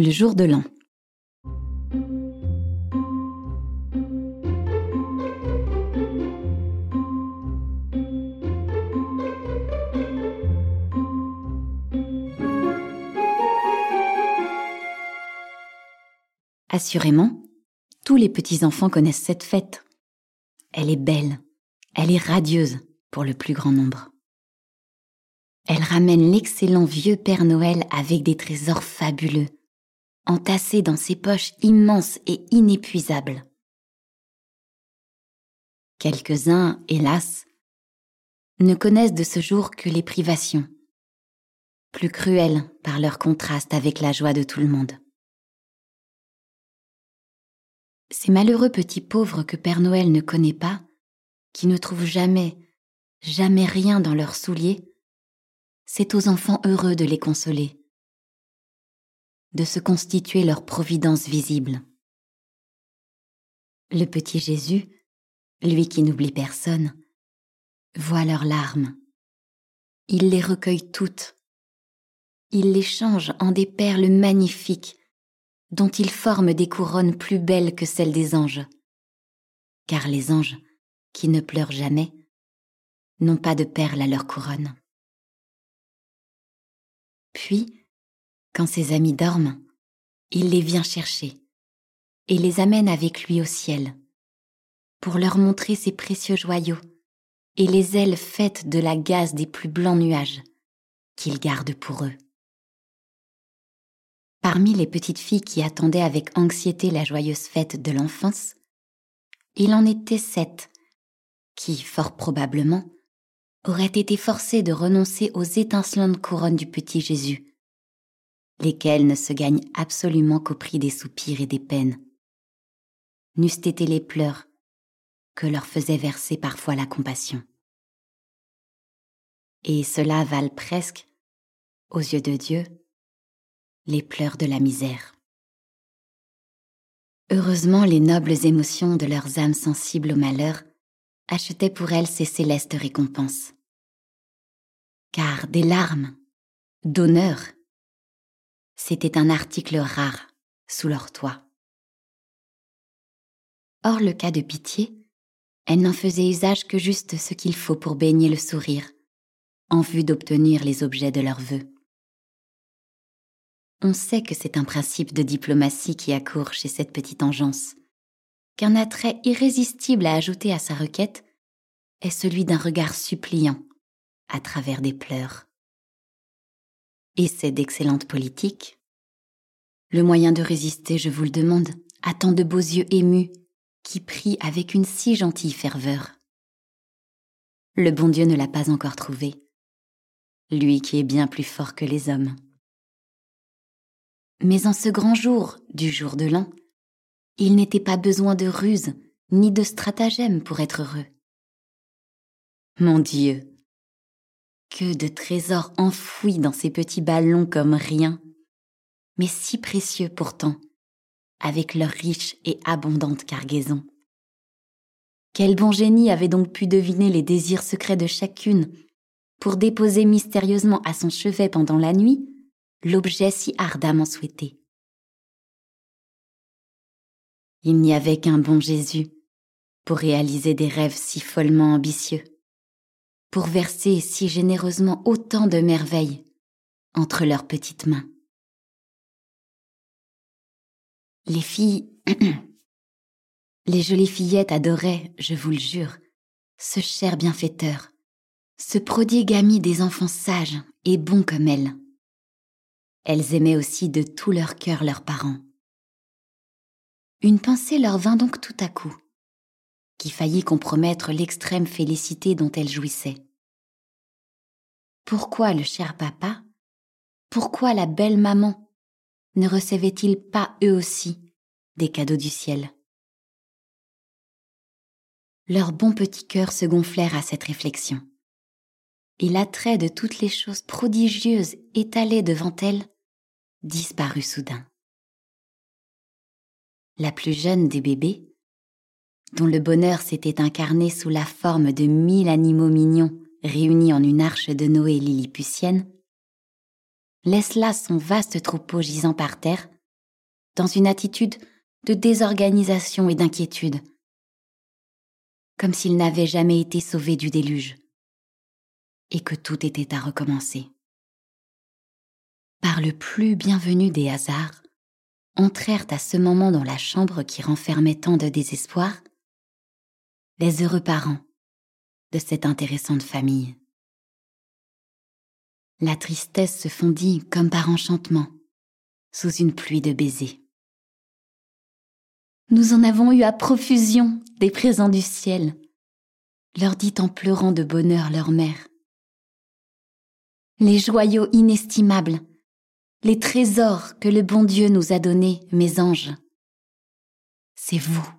Le jour de l'an. Assurément, tous les petits-enfants connaissent cette fête. Elle est belle, elle est radieuse pour le plus grand nombre. Elle ramène l'excellent vieux Père Noël avec des trésors fabuleux, entassés dans ses poches immenses et inépuisables. Quelques-uns, hélas, ne connaissent de ce jour que les privations, plus cruelles par leur contraste avec la joie de tout le monde. Ces malheureux petits pauvres que Père Noël ne connaît pas, qui ne trouvent jamais, jamais rien dans leurs souliers, c'est aux enfants heureux de les consoler, de se constituer leur providence visible. Le petit Jésus, lui qui n'oublie personne, voit leurs larmes. Il les recueille toutes. Il les change en des perles magnifiques dont il forme des couronnes plus belles que celles des anges. Car les anges, qui ne pleurent jamais, n'ont pas de perles à leur couronne. Puis, quand ses amis dorment, il les vient chercher et les amène avec lui au ciel pour leur montrer ses précieux joyaux et les ailes faites de la gaze des plus blancs nuages qu'il garde pour eux. Parmi les petites filles qui attendaient avec anxiété la joyeuse fête de l'enfance, il en était sept qui, fort probablement, auraient été forcés de renoncer aux étincelantes couronnes du petit Jésus, lesquelles ne se gagnent absolument qu'au prix des soupirs et des peines. N'eussent été les pleurs que leur faisait verser parfois la compassion. Et cela valent presque, aux yeux de Dieu, les pleurs de la misère. Heureusement, les nobles émotions de leurs âmes sensibles au malheur achetaient pour elles ces célestes récompenses. Car des larmes, d'honneur, c'était un article rare sous leur toit. Or le cas de pitié, elle n'en faisait usage que juste ce qu'il faut pour baigner le sourire, en vue d'obtenir les objets de leurs vœux. On sait que c'est un principe de diplomatie qui accourt chez cette petite engeance, qu'un attrait irrésistible à ajouter à sa requête est celui d'un regard suppliant à travers des pleurs. Et c'est d'excellente politique. Le moyen de résister, je vous le demande, à tant de beaux yeux émus qui prient avec une si gentille ferveur. Le bon Dieu ne l'a pas encore trouvé, lui qui est bien plus fort que les hommes. Mais en ce grand jour du jour de l'an, il n'était pas besoin de ruse ni de stratagème pour être heureux. Mon Dieu, que de trésors enfouis dans ces petits ballons comme rien, mais si précieux pourtant, avec leur riche et abondante cargaison. Quel bon génie avait donc pu deviner les désirs secrets de chacune pour déposer mystérieusement à son chevet pendant la nuit l'objet si ardemment souhaité. Il n'y avait qu'un bon Jésus pour réaliser des rêves si follement ambitieux, pour verser si généreusement autant de merveilles entre leurs petites mains. Les filles, les jolies fillettes adoraient, je vous le jure, ce cher bienfaiteur, ce prodigue ami des enfants sages et bons comme elles. Elles aimaient aussi de tout leur cœur leurs parents. Une pensée leur vint donc tout à coup, qui faillit compromettre l'extrême félicité dont elles jouissaient. Pourquoi le cher papa, pourquoi la belle maman? Ne recevaient-ils pas eux aussi des cadeaux du ciel? Leurs bons petits cœurs se gonflèrent à cette réflexion. Et l'attrait de toutes les choses prodigieuses étalées devant elles disparut soudain. La plus jeune des bébés, dont le bonheur s'était incarné sous la forme de mille animaux mignons réunis en une arche de Noé lilliputienne, laisse là son vaste troupeau gisant par terre dans une attitude de désorganisation et d'inquiétude, comme s'ils n'avaient jamais été sauvés du déluge, et que tout était à recommencer. Par le plus bienvenu des hasards, entrèrent à ce moment dans la chambre qui renfermait tant de désespoir les heureux parents de cette intéressante famille. La tristesse se fondit comme par enchantement sous une pluie de baisers. Nous en avons eu à profusion des présents du ciel, leur dit en pleurant de bonheur leur mère. Les joyaux inestimables, les trésors que le bon Dieu nous a donnés, mes anges, c'est vous